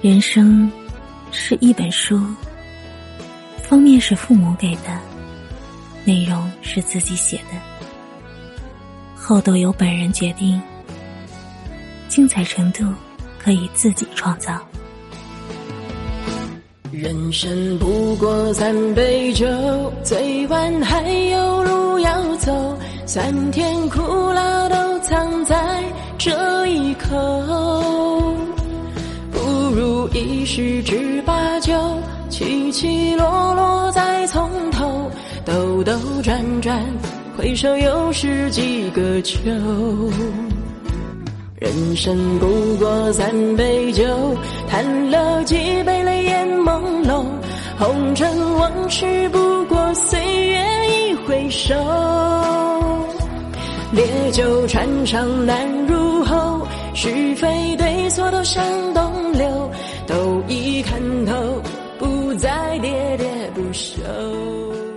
人生是一本书，封面是父母给的，内容是自己写的，后都由本人决定，精彩程度可以自己创造。人生不过三杯酒，醉完还有路要走，酸甜苦辣都一时只把酒，起起落落再从头，兜兜转转，回首又是几个秋。人生不过三杯酒，叹了几杯泪眼朦胧，红尘往事不过岁月一回首。烈酒穿肠难入喉，是非对错都向东流。不朽。